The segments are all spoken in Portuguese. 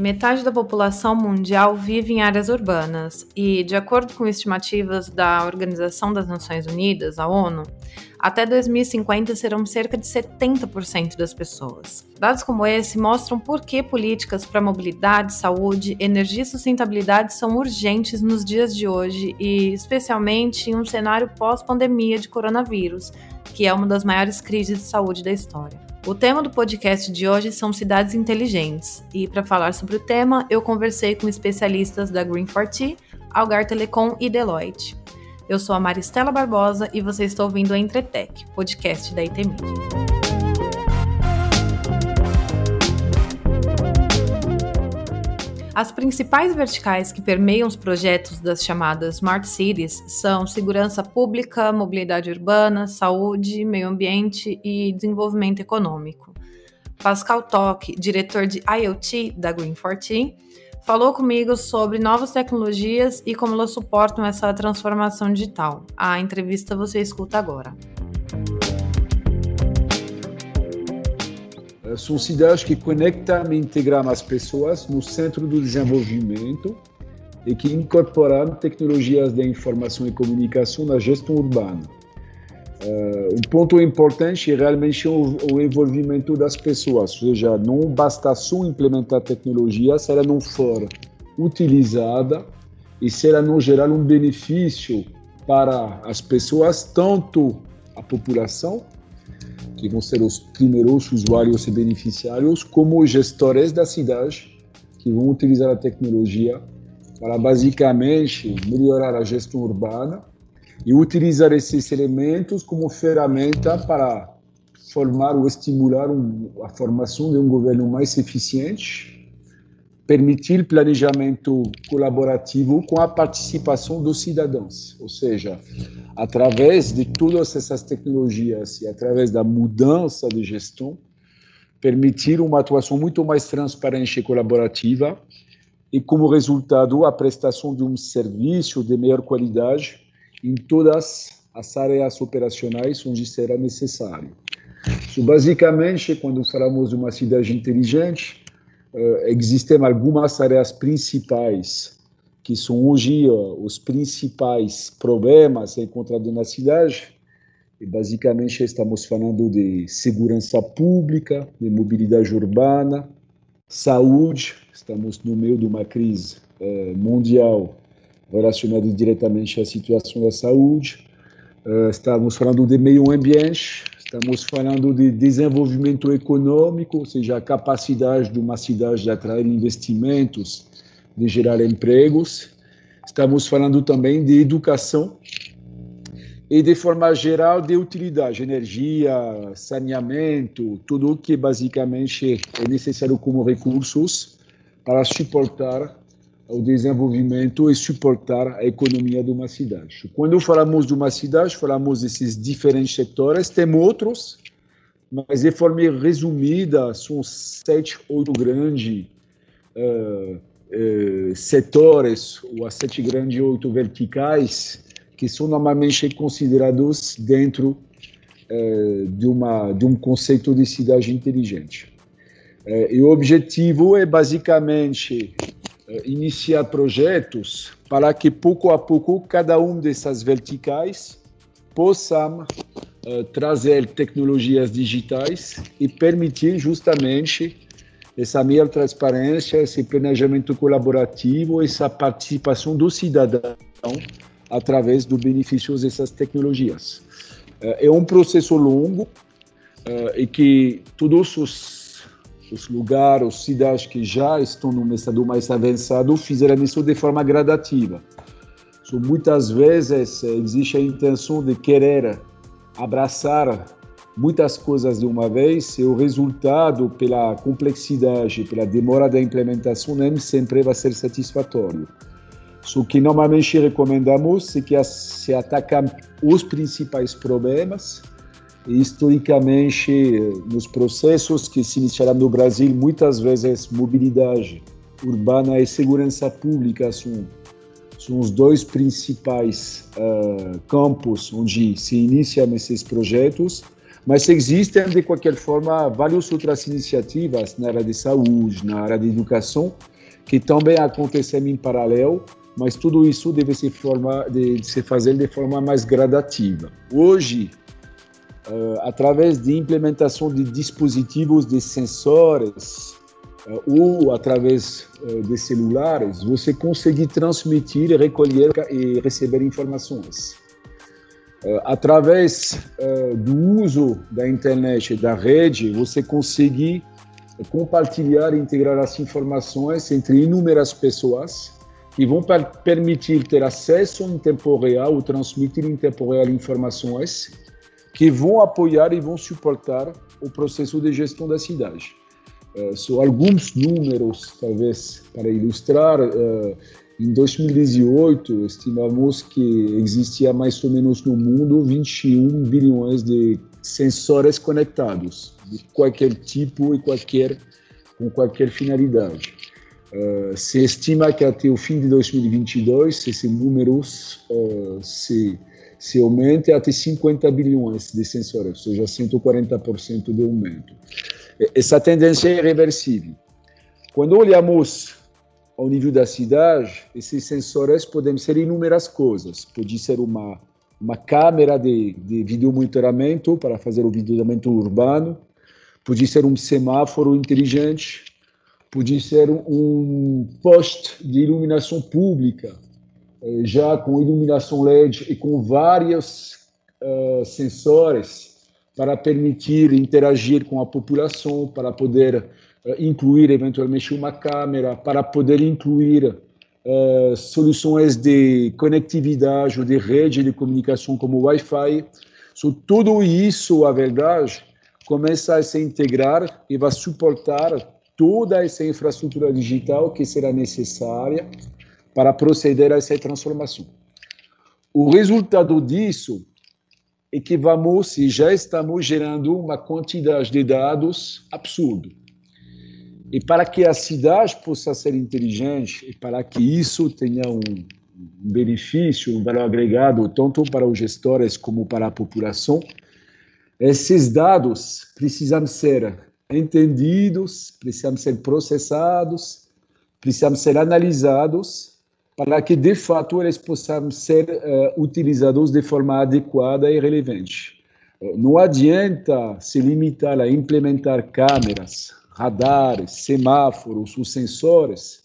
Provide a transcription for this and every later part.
Metade da população mundial vive em áreas urbanas e, de acordo com estimativas da Organização das Nações Unidas, a ONU, até 2050 serão cerca de 70% das pessoas. Dados como esse mostram por que políticas para mobilidade, saúde, energia e sustentabilidade são urgentes nos dias de hoje e, especialmente, em um cenário pós-pandemia de coronavírus, que é uma das maiores crises de saúde da história. O tema do podcast de hoje são cidades inteligentes, e para falar sobre o tema, eu conversei com especialistas da Green4T, Algar Telecom e Deloitte. Eu sou a Maristela Barbosa e você está ouvindo o Entretec, podcast da IT. As principais verticais que permeiam os projetos das chamadas Smart Cities são segurança pública, mobilidade urbana, saúde, meio ambiente e desenvolvimento econômico. Pascal Toque, diretor de IoT da Green14, falou comigo sobre novas tecnologias e como elas suportam essa transformação digital. A entrevista você escuta agora. São cidades que conectam e integram as pessoas no centro do desenvolvimento e que incorporam tecnologias de informação e comunicação na gestão urbana. Uh, um ponto importante é realmente o, o, envolvimento das pessoas, ou seja, não basta só implementar tecnologia se ela não for utilizada e se ela não gerar um benefício para as pessoas, tanto a população que vão ser os primeiros usuários e beneficiários, como gestores da cidade, que vão utilizar a tecnologia para basicamente melhorar a gestão urbana e utilizar esses elementos como ferramenta para formar ou estimular um, a formação de um governo mais eficiente permitir planejamento colaborativo com a participação dos cidadãos, ou seja, através de todas essas tecnologias e através da mudança de gestão, permitir uma atuação muito mais transparente e colaborativa e, como resultado, a prestação de um serviço de melhor qualidade em todas as áreas operacionais onde será necessário. Basicamente, quando falamos de uma cidade inteligente, existem algumas áreas principais que são hoje uh, os principais problemas encontrados na cidade. E basicamente estamos falando de segurança pública, de mobilidade urbana, saúde. Estamos no meio de uma crise uh, mundial relacionada diretamente à situação da saúde. Estamos falando de meio ambiente, Estamos falando de desenvolvimento econômico, ou seja, a capacidade de uma cidade de atrair investimentos, de gerar empregos. Estamos falando também de educação e, de forma geral, de utilidade, energia, saneamento, tudo o que basicamente é necessário como recursos para suportar o desenvolvimento e suportar a economia de uma cidade. Quando falamos de uma cidade, falamos desses diferentes setores, tem outros, mas de forma resumida, são sete, oito grandes uh, uh, setores, ou as sete grandes, oito verticais, que são normalmente considerados dentro uh, de, uma, de um conceito de cidade inteligente. e o objetivo é basicamente iniciar projetos para que pouco a pouco cada um dessas verticais possa uh, trazer tecnologias digitais e permitir justamente essa melhor transparência, esse planejamento colaborativo, essa participação do cidadão através dos benefícios dessas tecnologias. Uh, é um processo longo uh, e que todos os os lugares, as cidades que já estão num estado mais avançado fizeram isso de forma gradativa. Muitas vezes eh, existe a intenção de querer abraçar muitas coisas de uma vez e o resultado, pela complexidade, pela demora da implementação, nem sempre vai ser satisfatório. O que normalmente recomendamos é que se atacam os principais problemas historicamente, nos processos que se iniciaram no Brasil, muitas vezes mobilidade urbana e segurança pública são, são os dois principais uh, campos onde se iniciam esses projetos. Mas existem, de qualquer forma, várias outras iniciativas na área de saúde, na área de educação, que também acontecem em paralelo, mas tudo isso deve se, forma, de se fazer de forma mais gradativa. Hoje, uh, através de implementação de dispositivos de sensores uh, ou através uh, de celulares, você consegue transmitir, recolher e receber informações. através do uso da internet e da rede, você consegue compartilhar e integrar as informações entre inúmeras pessoas que vão permitir ter acesso em tempo real ou transmitir em tempo real informações que vão apoiar e vão suportar o processo de gestão da cidade. Uh, só alguns números, talvez, para ilustrar. Uh, em 2018, estimamos que existia mais ou menos no mundo 21 bilhões de sensores conectados, de qualquer tipo e qualquer, com qualquer finalidade. Uh, se estima que até o fim de 2022 esse número uh, se se aumente até 50 bilhões de sensores, ou seja, 140% de aumento. Essa tendência é irreversível. Quando olhamos ao nível da cidade, esses sensores podem ser inúmeras coisas. Pode ser uma, uma câmera de, de vídeo monitoramento para fazer o monitoramento urbano, pode ser um semáforo inteligente, pode ser um poste de iluminação pública já com iluminação LED e com vários uh, sensores para permitir interagir com a população, para poder uh, incluir eventualmente uma câmera, para poder incluir uh, soluções de conectividade ou de rede de comunicação como Wi-Fi. So, tudo isso, a verdade, começa a se integrar e vai suportar toda essa infraestrutura digital que será necessária para proceder a essa transformação. O resultado disso é que vamos e já estamos gerando uma quantidade de dados absurdo. E para que a cidade possa ser inteligente e para que isso tenha um, benefício, um valor agregado, tanto para os gestores como para a população, esses dados precisam ser entendidos, precisam ser processados, precisam ser analisados para que, de fato, eles possam ser uh, utilizados de forma adequada e relevante. Uh, não adianta se limitar a implementar câmeras, radares, semáforos ou sensores,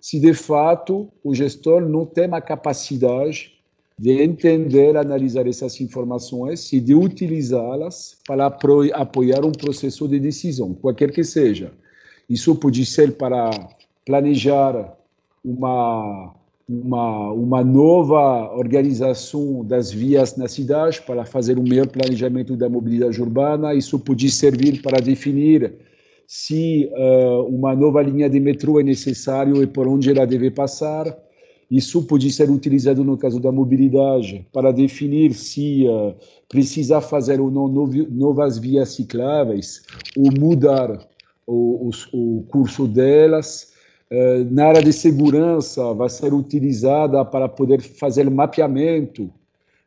se de fato o gestor não tem a capacidade de entender, analisar essas informações e de utilizá-las para apoiar um processo de decisão, qualquer que seja. Isso pode ser para planejar uma uma, uma nova organização das vias na cidade para fazer um melhor planejamento da mobilidade urbana. Isso pode servir para definir se uh, uma nova linha de metrô é necessário e por onde ela deve passar. Isso pode ser utilizado no caso da mobilidade para definir se uh, precisa fazer ou não novas vias cicláveis ou mudar o, o, o curso delas. Eh, na área de segurança vai ser utilizada para poder fazer mapeamento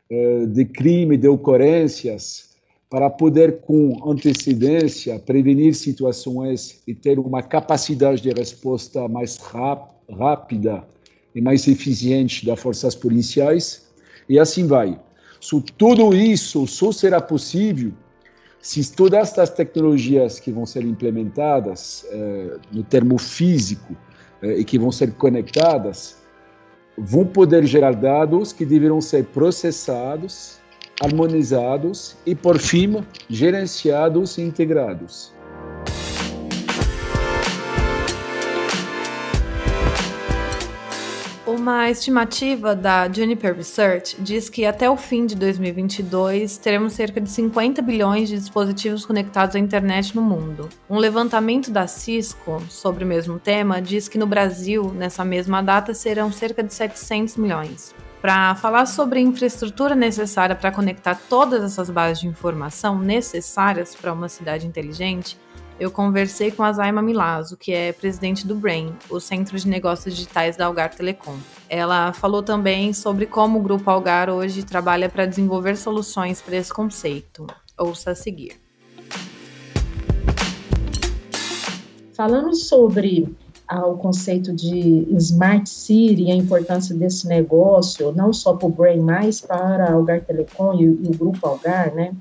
eh, de crime, de ocorrências, para poder, com antecedência, prevenir situações e ter uma capacidade de resposta mais rápida e mais eficiente das forças policiais, e assim vai. So, tudo isso só será possível se todas estas tecnologias que vão ser implementadas, eh, no termo físico, e que vão ser conectadas, vão poder gerar dados que deverão ser processados, harmonizados e, por fim, gerenciados e integrados. Uma estimativa da Juniper Research diz que até o fim de 2022 teremos cerca de 50 bilhões de dispositivos conectados à internet no mundo. Um levantamento da Cisco sobre o mesmo tema diz que no Brasil, nessa mesma data, serão cerca de 700 milhões. Para falar sobre a infraestrutura necessária para conectar todas essas bases de informação necessárias para uma cidade inteligente, eu conversei com a Zaima Milazzo, que é presidente do BRAIN, o Centro de Negócios Digitais da Algar Telecom. Ela falou também sobre como o Grupo Algar hoje trabalha para desenvolver soluções para esse conceito. Ouça a seguir. Falando sobre ah, o conceito de Smart City e a importância desse negócio, não só para o Brain, mas para Algar Telecom e, e o Grupo Algar, né?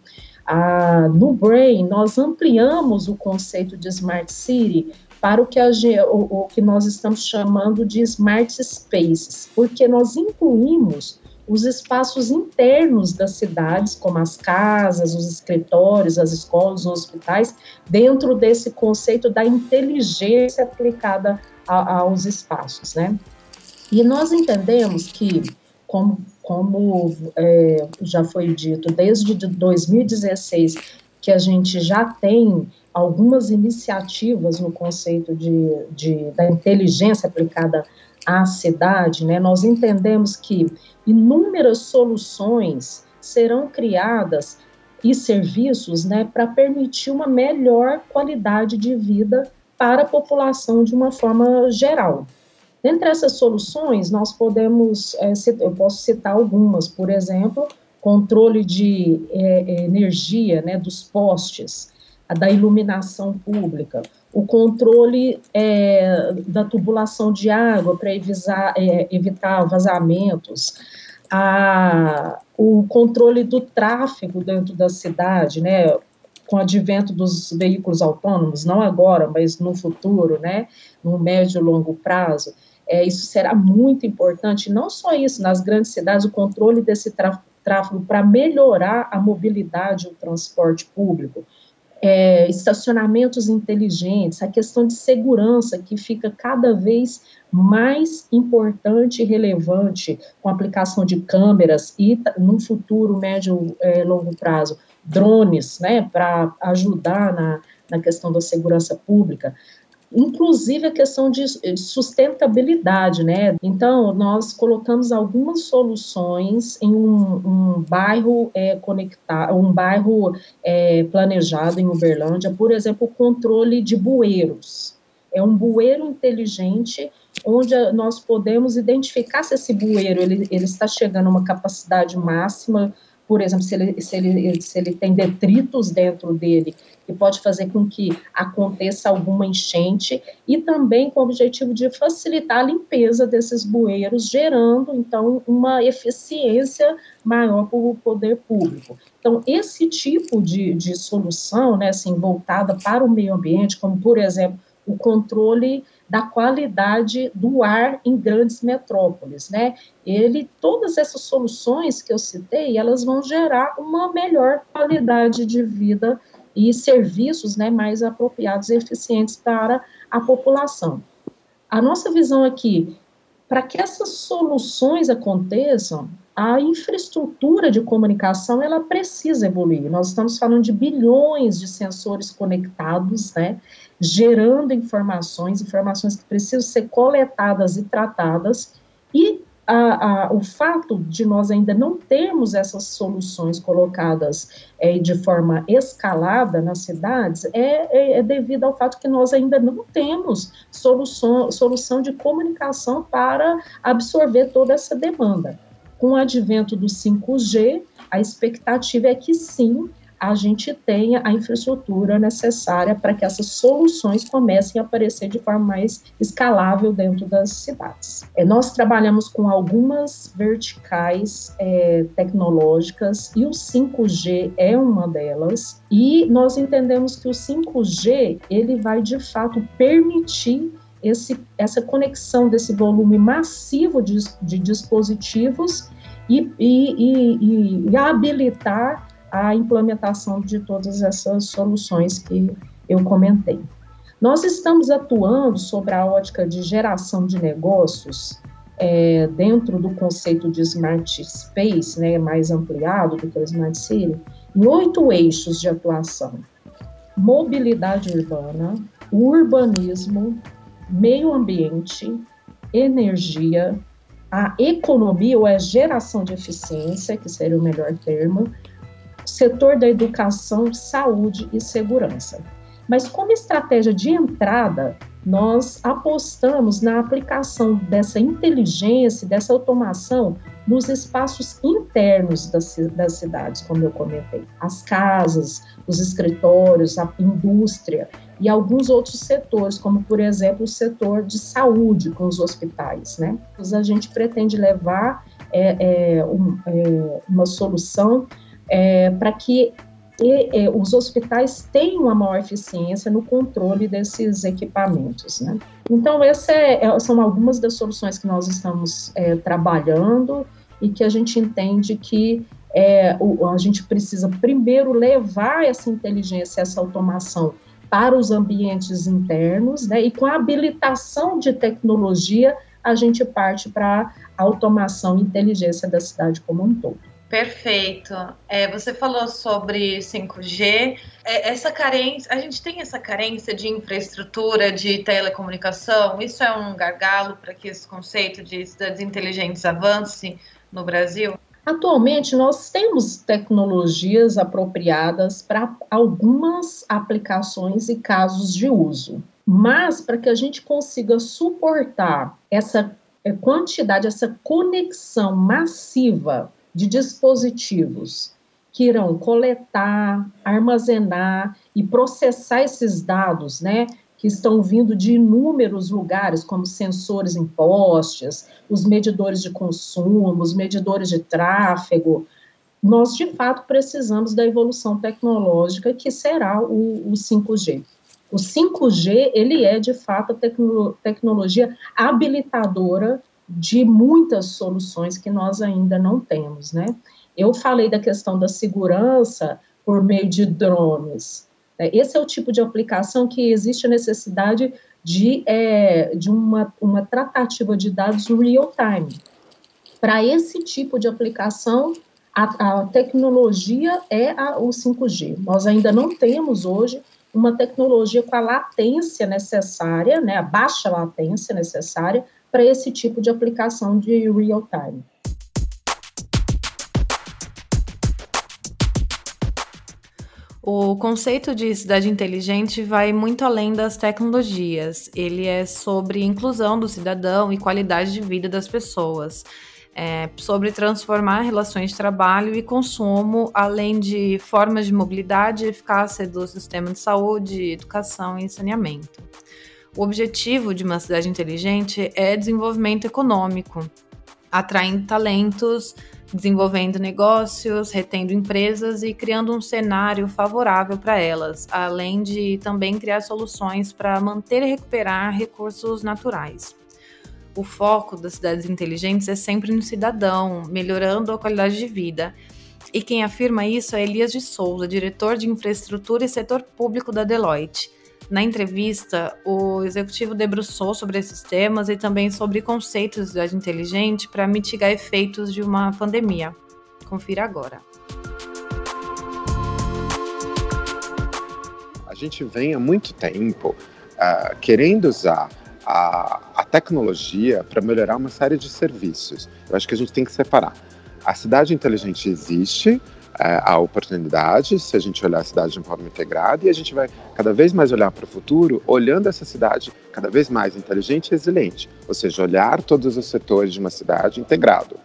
Ah, no Brain, nós ampliamos o conceito de Smart City para o que, a, o, o que nós estamos chamando de Smart Spaces, porque nós incluímos os espaços internos das cidades, como as casas, os escritórios, as escolas, os hospitais, dentro desse conceito da inteligência aplicada a, aos espaços, né? E nós entendemos que, como, como é, já foi dito, desde 2016, que a gente já tem algumas iniciativas no conceito de, de, da inteligência aplicada à cidade, né, nós entendemos que inúmeras soluções serão criadas e serviços né, para permitir uma melhor qualidade de vida para a população de uma forma geral. Dentre essas soluções, nós podemos, é, eu posso citar algumas, por exemplo, controle de é, energia né, dos postes, da iluminação pública, o controle é, da tubulação de água para evitar, é, evitar vazamentos, a, o controle do tráfego dentro da cidade, né, com o advento dos veículos autônomos, não agora, mas no futuro, né, no médio e longo prazo, é, isso será muito importante, não só isso, nas grandes cidades, o controle desse tráfego para melhorar a mobilidade e o transporte público, é, estacionamentos inteligentes, a questão de segurança que fica cada vez mais importante e relevante com a aplicação de câmeras e, no futuro, médio e é, longo prazo, drones, né, para ajudar na, na questão da segurança pública inclusive a questão de sustentabilidade, né? Então, nós colocamos algumas soluções em um, um bairro é, conectado, um bairro é, planejado em Uberlândia, por exemplo, o controle de bueiros. É um bueiro inteligente onde nós podemos identificar se esse bueiro ele, ele está chegando a uma capacidade máxima por exemplo, se ele, se ele, se ele tem detritos dentro dele, que pode fazer com que aconteça alguma enchente, e também com o objetivo de facilitar a limpeza desses bueiros, gerando, então, uma eficiência maior para o poder público. Então, esse tipo de, de solução, né, assim, voltada para o meio ambiente, como, por exemplo, o controle da qualidade do ar em grandes metrópoles, né? Ele, todas essas soluções que eu citei, elas vão gerar uma melhor qualidade de vida e serviços, né, mais apropriados e eficientes para a população. A nossa visão aqui, para que essas soluções aconteçam, a infraestrutura de comunicação ela precisa evoluir. Nós estamos falando de bilhões de sensores conectados, né, gerando informações, informações que precisam ser coletadas e tratadas, e a, a, o fato de nós ainda não termos essas soluções colocadas é, de forma escalada nas cidades é, é, é, devido ao fato que nós ainda não temos solução, solução de comunicação para absorver toda essa demanda. Com o advento do 5G, a expectativa é que sim, a gente tenha a infraestrutura necessária para que essas soluções comecem a aparecer de forma mais escalável dentro das cidades. É, nós trabalhamos com algumas verticais é, tecnológicas e o 5G é uma delas, e nós entendemos que o 5G ele vai de fato permitir esse, essa conexão desse volume massivo de, de dispositivos e, e, e, e habilitar a implementação de todas essas soluções que eu comentei. Nós estamos atuando sobre a ótica de geração de negócios é, dentro do conceito de Smart Space, né, mais ampliado do que o Smart City, em oito eixos de atuação: mobilidade urbana, urbanismo, meio ambiente, energia, a economia ou a geração de eficiência, que seria o melhor termo, setor da educação, saúde e segurança. Mas como estratégia de entrada, nós apostamos na aplicação dessa inteligência, dessa automação nos espaços internos das, das cidades, como eu comentei, as casas, os escritórios, a indústria e alguns outros setores, como por exemplo o setor de saúde com os hospitais, né? A gente pretende levar é, é, um, é, uma solução é, para que e, e, os hospitais tenham uma maior eficiência no controle desses equipamentos. Né? Então, essas é, é, são algumas das soluções que nós estamos é, trabalhando e que a gente entende que é, a gente precisa primeiro levar essa inteligência, essa automação para os ambientes internos, né? e com a habilitação de tecnologia, a gente parte para a automação e inteligência da cidade como um todo. Perfeito. É, você falou sobre 5G. É, essa carência, a gente tem essa carência de infraestrutura de telecomunicação. Isso é um gargalo para que esse conceito de cidades inteligentes avance no Brasil? Atualmente, nós temos tecnologias apropriadas para algumas aplicações e casos de uso, mas para que a gente consiga suportar essa é, quantidade, essa conexão massiva de dispositivos que irão coletar, armazenar e processar esses dados, né, que estão vindo de inúmeros lugares, como sensores em postes, os medidores de consumo, os medidores de tráfego. Nós, de fato, precisamos da evolução tecnológica que será o, o 5G. O 5G, ele é, de fato, a tecno tecnologia habilitadora de muitas soluções que nós ainda não temos, né? Eu falei da questão da segurança por meio de drones. Né? Esse é o tipo de aplicação que existe a necessidade de, é, de uma, uma tratativa de dados real time. Para esse tipo de aplicação, a, a tecnologia é a, o 5G. Nós ainda não temos hoje uma tecnologia com a latência necessária, né, a baixa latência necessária para esse tipo de aplicação de real O conceito de cidade inteligente vai muito além das tecnologias. Ele é sobre inclusão do cidadão e qualidade de vida das pessoas. É sobre transformar relações de trabalho e consumo, além de formas de mobilidade e eficácia do sistema de saúde, educação e saneamento. O objetivo de uma cidade inteligente é desenvolvimento econômico, atraindo talentos, desenvolvendo negócios, retendo empresas e criando um cenário favorável para elas, além de também criar soluções para manter e recuperar recursos naturais. O foco das cidades inteligentes é sempre no cidadão, melhorando a qualidade de vida. E quem afirma isso é Elias de Souza, diretor de infraestrutura e setor público da Deloitte. Na entrevista, o executivo debruçou sobre esses temas e também sobre conceitos de cidade inteligente para mitigar efeitos de uma pandemia. Confira agora. A gente vem há muito tempo uh, querendo usar a, a tecnologia para melhorar uma série de serviços. Eu acho que a gente tem que separar. A cidade inteligente existe, a oportunidade, se a gente olhar a cidade de uma forma integrada, e a gente vai cada vez mais olhar para o futuro, olhando essa cidade cada vez mais inteligente e resiliente, ou seja, olhar todos os setores de uma cidade integrado.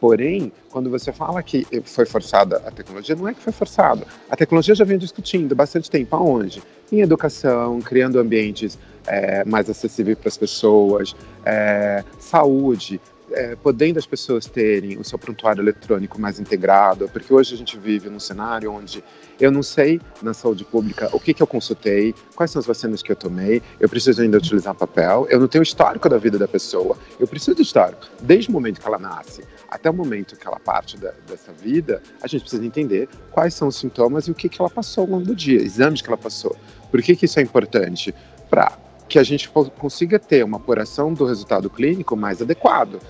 Porém, quando você fala que foi forçada a tecnologia, não é que foi forçado. A tecnologia já vem discutindo bastante tempo. Aonde? Em educação, criando ambientes é, mais acessíveis para as pessoas, é, saúde, é, podendo as pessoas terem o seu prontuário eletrônico mais integrado, porque hoje a gente vive num cenário onde eu não sei na saúde pública o que, que eu consultei, quais são as vacinas que eu tomei, eu preciso ainda utilizar papel, eu não tenho histórico da vida da pessoa, eu preciso do histórico. Desde o momento que ela nasce até o momento que ela parte da, dessa vida, a gente precisa entender quais são os sintomas e o que, que ela passou ao longo do dia, exames que ela passou. Por que, que isso é importante? Para que a gente consiga ter uma apuração do resultado clínico mais adequado.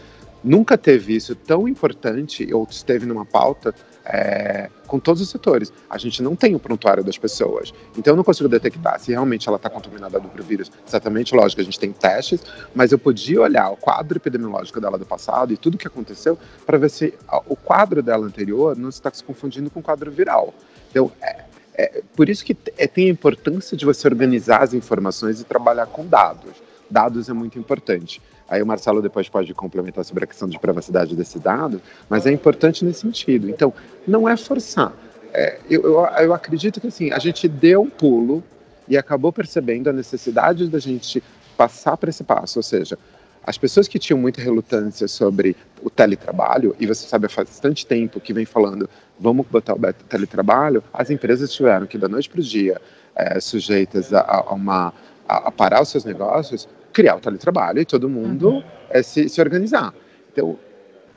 Nunca teve isso tão importante ou esteve numa pauta é, com todos os setores. A gente não tem o prontuário das pessoas. Então eu não consigo detectar se realmente ela está contaminada do vírus. Exatamente, lógico, a gente tem testes, mas eu podia olhar o quadro epidemiológico dela do passado e tudo que aconteceu para ver se o quadro dela anterior não está se confundindo com o quadro viral. Então, é, é, por isso que é, tem a importância de você organizar as informações e trabalhar com dados. Dados é muito importante. Aí o Marcelo depois pode complementar sobre a questão de privacidade desse dado, mas é importante nesse sentido. Então, não é forçar. É, eu, eu, eu acredito que assim, a gente deu um pulo e acabou percebendo a necessidade da gente passar para esse passo, ou seja, as pessoas que tinham muita relutância sobre o teletrabalho, e você sabe há bastante tempo que vem falando, vamos botar o teletrabalho, as empresas tiveram que, da noite para o dia, é, sujeitas a, a, uma, a, parar os seus negócios, criar o teletrabalho e todo mundo uhum. é, se, se organizar. Então,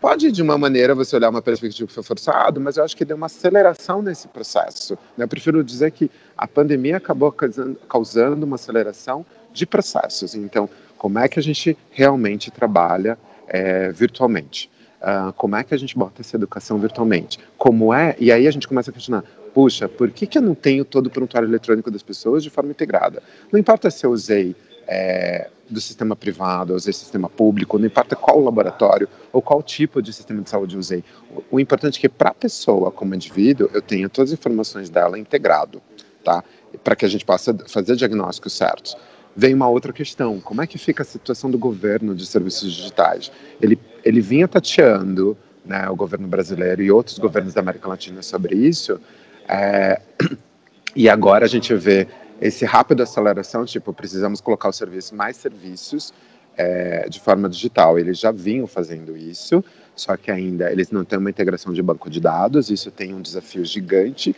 pode de uma maneira você olhar uma perspectiva que foi forçado, mas eu acho que deu uma aceleração nesse processo. Né? Eu prefiro dizer que a pandemia acabou causando, causando uma aceleração de processos. Então, como é que a gente realmente trabalha é, virtualmente? Uh, como é que a gente bota essa educação virtualmente? Como é? E aí a gente começa a questionar: puxa, por que, que eu não tenho todo o prontuário eletrônico das pessoas de forma integrada? Não importa se eu usei é, do sistema privado, usei sistema público, não importa qual laboratório ou qual tipo de sistema de saúde usei. O, o importante é que para a pessoa, como indivíduo, eu tenha todas as informações dela integrado, tá? Para que a gente possa fazer diagnósticos certos vem uma outra questão. Como é que fica a situação do governo de serviços digitais? Ele, ele vinha tateando né, o governo brasileiro e outros governos da América Latina sobre isso, é, e agora a gente vê esse rápido aceleração, tipo, precisamos colocar o serviço, mais serviços é, de forma digital. Eles já vinham fazendo isso, só que ainda eles não têm uma integração de banco de dados, isso tem um desafio gigante,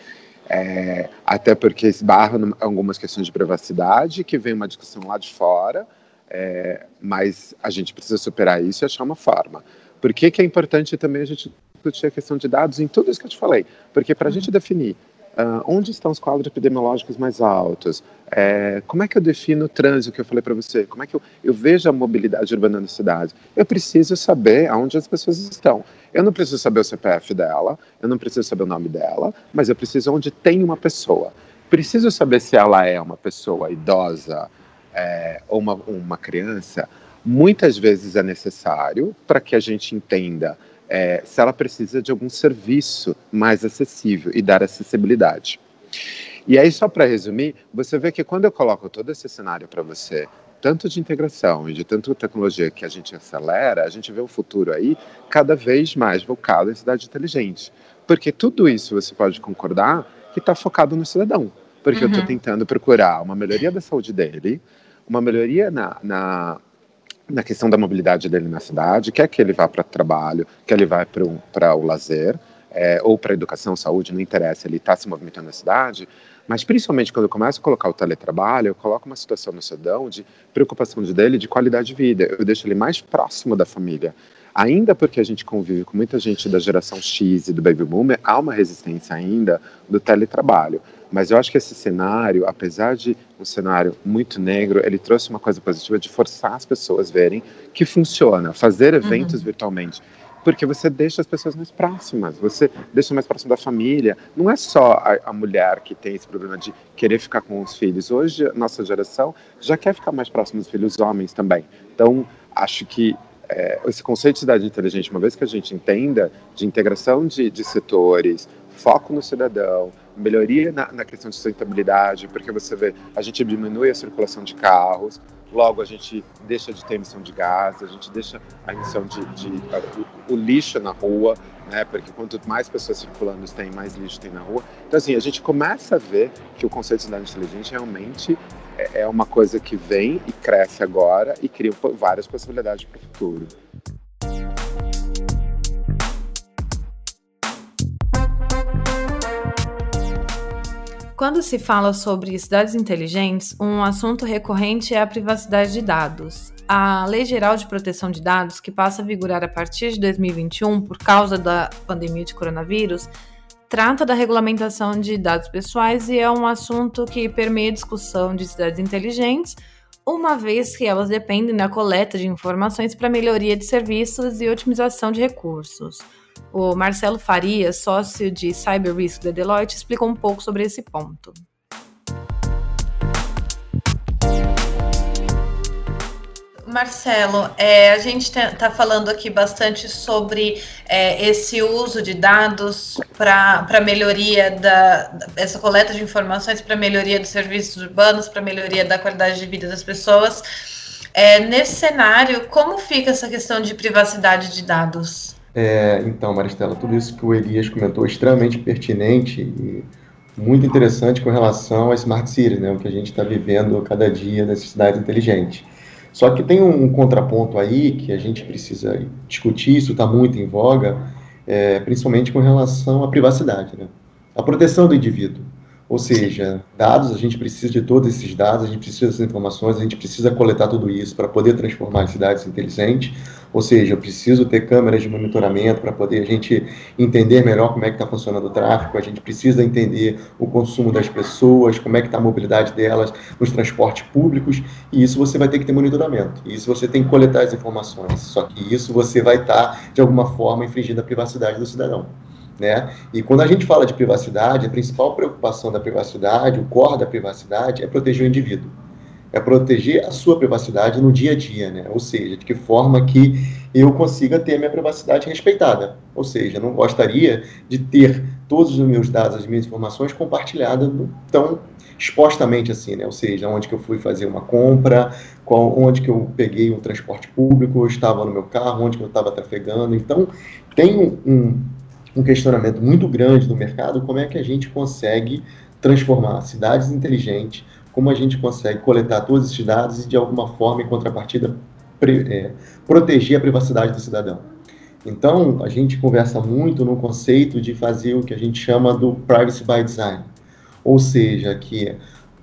é, até porque esbarra em algumas questões de privacidade, que vem uma discussão lá de fora, é, mas a gente precisa superar isso e achar uma forma. Por que, que é importante também a gente discutir a questão de dados em tudo isso que eu te falei? Porque para a gente definir Uh, onde estão os quadros epidemiológicos mais altos? É, como é que eu defino o trânsito que eu falei para você? Como é que eu, eu, vejo a mobilidade urbana na cidade? Eu preciso saber aonde as pessoas estão. Eu não preciso saber o CPF dela, eu não preciso saber o nome dela, mas eu preciso onde tem uma pessoa. Preciso saber se ela é uma pessoa idosa é, ou uma, uma criança. Muitas vezes é necessário para que a gente entenda é, se ela precisa de algum serviço mais acessível e dar acessibilidade. E aí, só para resumir, você vê que quando eu coloco todo esse cenário para você, tanto de integração e de tanta tecnologia que a gente acelera, a gente vê o futuro aí cada vez mais focado em cidade inteligente. Porque tudo isso você pode concordar que está focado no cidadão. Porque uhum. eu estou tentando procurar uma melhoria da saúde dele, uma melhoria na, na na questão da mobilidade dele na cidade, quer que ele vá para trabalho, quer ele vá para o lazer, é, ou para educação, saúde, não interessa, ele está se movimentando na cidade, mas principalmente quando eu começo a colocar o teletrabalho, eu coloco uma situação no cidadão de preocupação dele de qualidade de vida, eu deixo ele mais próximo da família. Ainda porque a gente convive com muita gente da geração X e do baby boomer, há uma resistência ainda do teletrabalho. Mas eu acho que esse cenário, apesar de um cenário muito negro, ele trouxe uma coisa positiva de forçar as pessoas a verem que funciona, fazer eventos uhum. virtualmente. Porque você deixa as pessoas mais próximas, você deixa mais próximo da família. Não é só a, a mulher que tem esse problema de querer ficar com os filhos. Hoje, a nossa geração já quer ficar mais próximo dos filhos, homens também. Então, acho que é, esse conceito de cidade inteligente, uma vez que a gente entenda de integração de, de setores, foco no cidadão, melhoria na, na, questão de sustentabilidade, porque você vê, a gente diminui a circulação de carros, logo a gente deixa de ter emissão de gás, a gente deixa a emissão de, de o, o, lixo na rua, né? Porque quanto mais pessoas circulando tem, mais lixo tem na rua. Então assim, a gente começa a ver que o conceito de cidade inteligente realmente é, é uma coisa que vem e cresce agora e cria várias possibilidades para o futuro. Quando se fala sobre cidades inteligentes, um assunto recorrente é a privacidade de dados. A Lei Geral de Proteção de Dados, que passa a vigorar a partir de 2021 por causa da pandemia de coronavírus, trata da regulamentação de dados pessoais e é um assunto que permeia a discussão de cidades inteligentes, uma vez que elas dependem da coleta de informações para melhoria de serviços e otimização de recursos. O Marcelo Faria, sócio de Cyber Risk da Deloitte, explicou um pouco sobre esse ponto. Marcelo, é, a gente está falando aqui bastante sobre é, esse uso de dados para melhoria da essa coleta de informações para melhoria dos serviços urbanos, para melhoria da qualidade de vida das pessoas. É, nesse cenário, como fica essa questão de privacidade de dados? É, então, Maristela, tudo isso que o Elias comentou é extremamente pertinente e muito interessante com relação a Smart Cities, né, o que a gente está vivendo cada dia nessa cidade inteligente. Só que tem um contraponto aí que a gente precisa discutir, isso está muito em voga, é, principalmente com relação à privacidade, né? a proteção do indivíduo. Ou seja, dados, a gente precisa de todos esses dados, a gente precisa dessas informações, a gente precisa coletar tudo isso para poder transformar as cidades inteligentes. Ou seja, eu preciso ter câmeras de monitoramento para poder a gente entender melhor como é que está funcionando o tráfego, a gente precisa entender o consumo das pessoas, como é que está a mobilidade delas nos transportes públicos, e isso você vai ter que ter monitoramento. E isso você tem que coletar as informações. Só que isso você vai estar, tá, de alguma forma, infringindo a privacidade do cidadão. Né? E quando a gente fala de privacidade, a principal preocupação da privacidade, o core da privacidade, é proteger o indivíduo. É proteger a sua privacidade no dia a dia, né? Ou seja, de que forma que eu consiga ter a minha privacidade respeitada. Ou seja, não gostaria de ter todos os meus dados, as minhas informações compartilhadas tão expostamente assim, né? Ou seja, onde que eu fui fazer uma compra, qual, onde que eu peguei um transporte público, eu estava no meu carro, onde que eu estava trafegando. Então, tem um, um questionamento muito grande no mercado, como é que a gente consegue transformar cidades inteligentes, como a gente consegue coletar todos esses dados e, de alguma forma, em contrapartida, é, proteger a privacidade do cidadão. Então, a gente conversa muito no conceito de fazer o que a gente chama do privacy by design, ou seja, que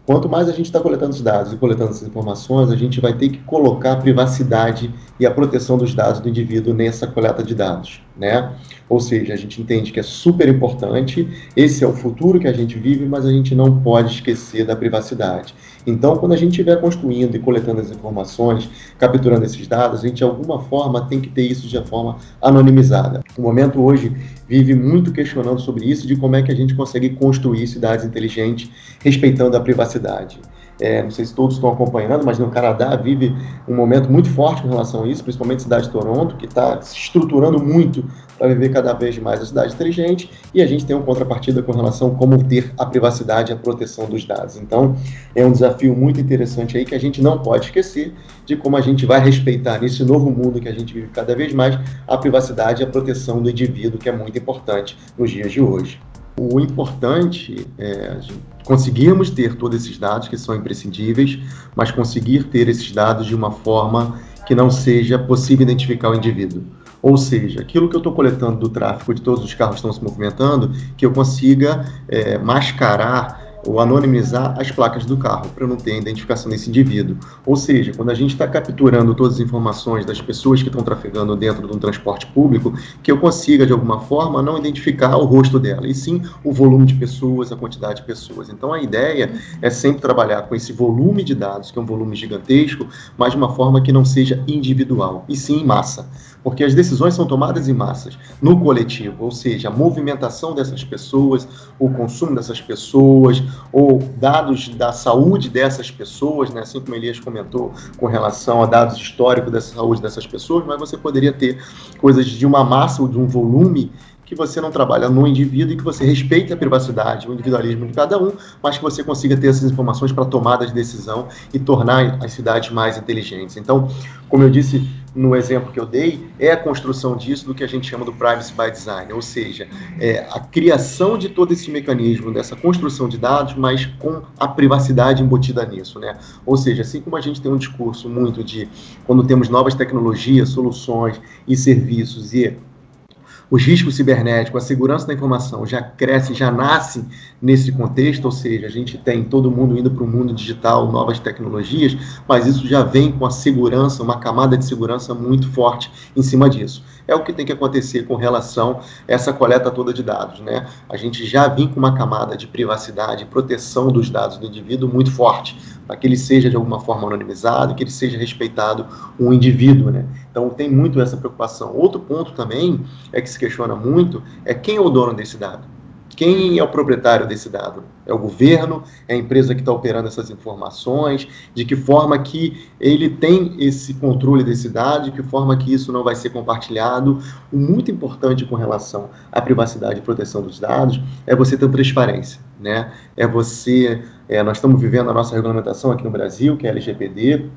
Quanto mais a gente está coletando os dados e coletando essas informações, a gente vai ter que colocar a privacidade e a proteção dos dados do indivíduo nessa coleta de dados, né? Ou seja, a gente entende que é super importante, esse é o futuro que a gente vive, mas a gente não pode esquecer da privacidade. Então, quando a gente estiver construindo e coletando as informações, capturando esses dados, a gente de alguma forma tem que ter isso de forma anonimizada. O momento hoje vive muito questionando sobre isso, de como é que a gente consegue construir cidades inteligentes respeitando a privacidade. É, não sei se todos estão acompanhando, mas no Canadá vive um momento muito forte com relação a isso, principalmente a cidade de Toronto, que está se estruturando muito para viver cada vez mais a cidade inteligente, e a gente tem uma contrapartida com relação a como ter a privacidade e a proteção dos dados. Então, é um desafio muito interessante aí que a gente não pode esquecer de como a gente vai respeitar nesse novo mundo que a gente vive cada vez mais a privacidade e a proteção do indivíduo, que é muito importante nos dias de hoje. O importante é conseguirmos ter todos esses dados que são imprescindíveis, mas conseguir ter esses dados de uma forma que não seja possível identificar o indivíduo. Ou seja, aquilo que eu estou coletando do tráfego de todos os carros que estão se movimentando, que eu consiga é, mascarar ou anonimizar as placas do carro, para não ter a identificação desse indivíduo. Ou seja, quando a gente está capturando todas as informações das pessoas que estão trafegando dentro de um transporte público, que eu consiga, de alguma forma, não identificar o rosto dela, e sim o volume de pessoas, a quantidade de pessoas. Então, a ideia é sempre trabalhar com esse volume de dados, que é um volume gigantesco, mas de uma forma que não seja individual, e sim em massa porque as decisões são tomadas em massas, no coletivo, ou seja, a movimentação dessas pessoas, o consumo dessas pessoas, ou dados da saúde dessas pessoas, né, assim como Elias comentou com relação a dados históricos da saúde dessas pessoas, mas você poderia ter coisas de uma massa ou de um volume que você não trabalha no indivíduo e que você respeite a privacidade, o individualismo de cada um, mas que você consiga ter essas informações para tomada de decisão e tornar as cidades mais inteligentes. Então, como eu disse no exemplo que eu dei, é a construção disso do que a gente chama do privacy by design, ou seja, é a criação de todo esse mecanismo dessa construção de dados, mas com a privacidade embutida nisso, né? Ou seja, assim como a gente tem um discurso muito de quando temos novas tecnologias, soluções e serviços e os riscos cibernéticos, a segurança da informação já crescem, já nascem nesse contexto, ou seja, a gente tem todo mundo indo para o mundo digital, novas tecnologias, mas isso já vem com a segurança, uma camada de segurança muito forte em cima disso. É o que tem que acontecer com relação a essa coleta toda de dados, né? A gente já vem com uma camada de privacidade e proteção dos dados do indivíduo muito forte para que ele seja de alguma forma anonimizado, que ele seja respeitado um indivíduo, né? Então tem muito essa preocupação. Outro ponto também é que se questiona muito é quem é o dono desse dado. Quem é o proprietário desse dado? É o governo? É a empresa que está operando essas informações? De que forma que ele tem esse controle desse dado? De que forma que isso não vai ser compartilhado? O muito importante com relação à privacidade e proteção dos dados é você ter transparência, né? É você... É, nós estamos vivendo a nossa regulamentação aqui no Brasil, que é a LGPD,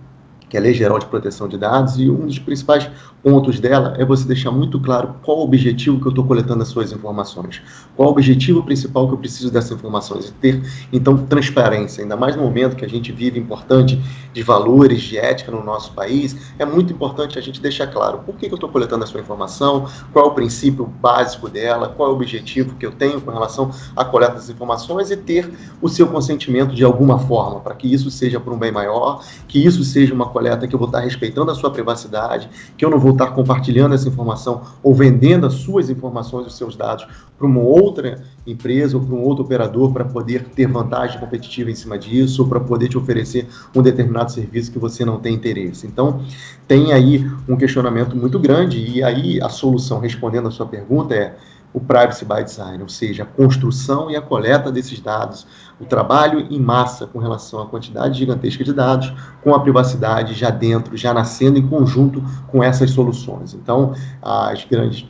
que é a Lei Geral de Proteção de Dados, e um dos principais pontos dela é você deixar muito claro qual o objetivo que eu estou coletando as suas informações, qual o objetivo principal que eu preciso dessas informações, e ter, então, transparência, ainda mais no momento que a gente vive importante de valores, de ética no nosso país, é muito importante a gente deixar claro por que, que eu estou coletando a sua informação, qual é o princípio básico dela, qual é o objetivo que eu tenho com relação à coleta das informações e ter o seu consentimento de alguma forma, para que isso seja por um bem maior, que isso seja uma coleta que eu vou estar respeitando a sua privacidade, que eu não vou estar compartilhando essa informação ou vendendo as suas informações, os seus dados para uma outra empresa ou para um outro operador para poder ter vantagem competitiva em cima disso, ou para poder te oferecer um determinado serviço que você não tem interesse. Então, tem aí um questionamento muito grande e aí a solução, respondendo a sua pergunta, é o privacy by design, ou seja, a construção e a coleta desses dados, o trabalho em massa com relação à quantidade gigantesca de dados, com a privacidade já dentro, já nascendo em conjunto com essas soluções. Então, as grandes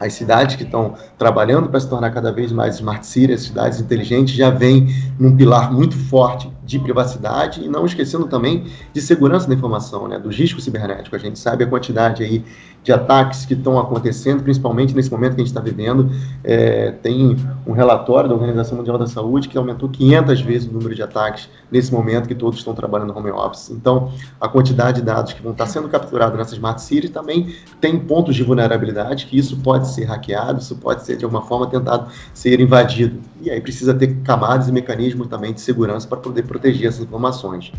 as cidades que estão trabalhando para se tornar cada vez mais smart cities, cidades inteligentes, já vêm num pilar muito forte de privacidade e não esquecendo também de segurança da informação, né, do risco cibernético. A gente sabe a quantidade aí de ataques que estão acontecendo, principalmente nesse momento que a gente está vivendo. É, tem um relatório da Organização Mundial da Saúde que aumentou 500 vezes o número de ataques nesse momento que todos estão trabalhando no home office. Então, a quantidade de dados que vão estar sendo capturados nessas smart cities também tem pontos de vulnerabilidade que isso pode ser hackeado, isso pode ser de alguma forma tentado ser invadido. E aí precisa ter camadas e mecanismos também de segurança para poder proteger essas informações.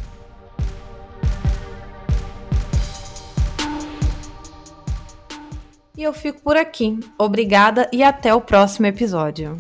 E eu fico por aqui. Obrigada e até o próximo episódio.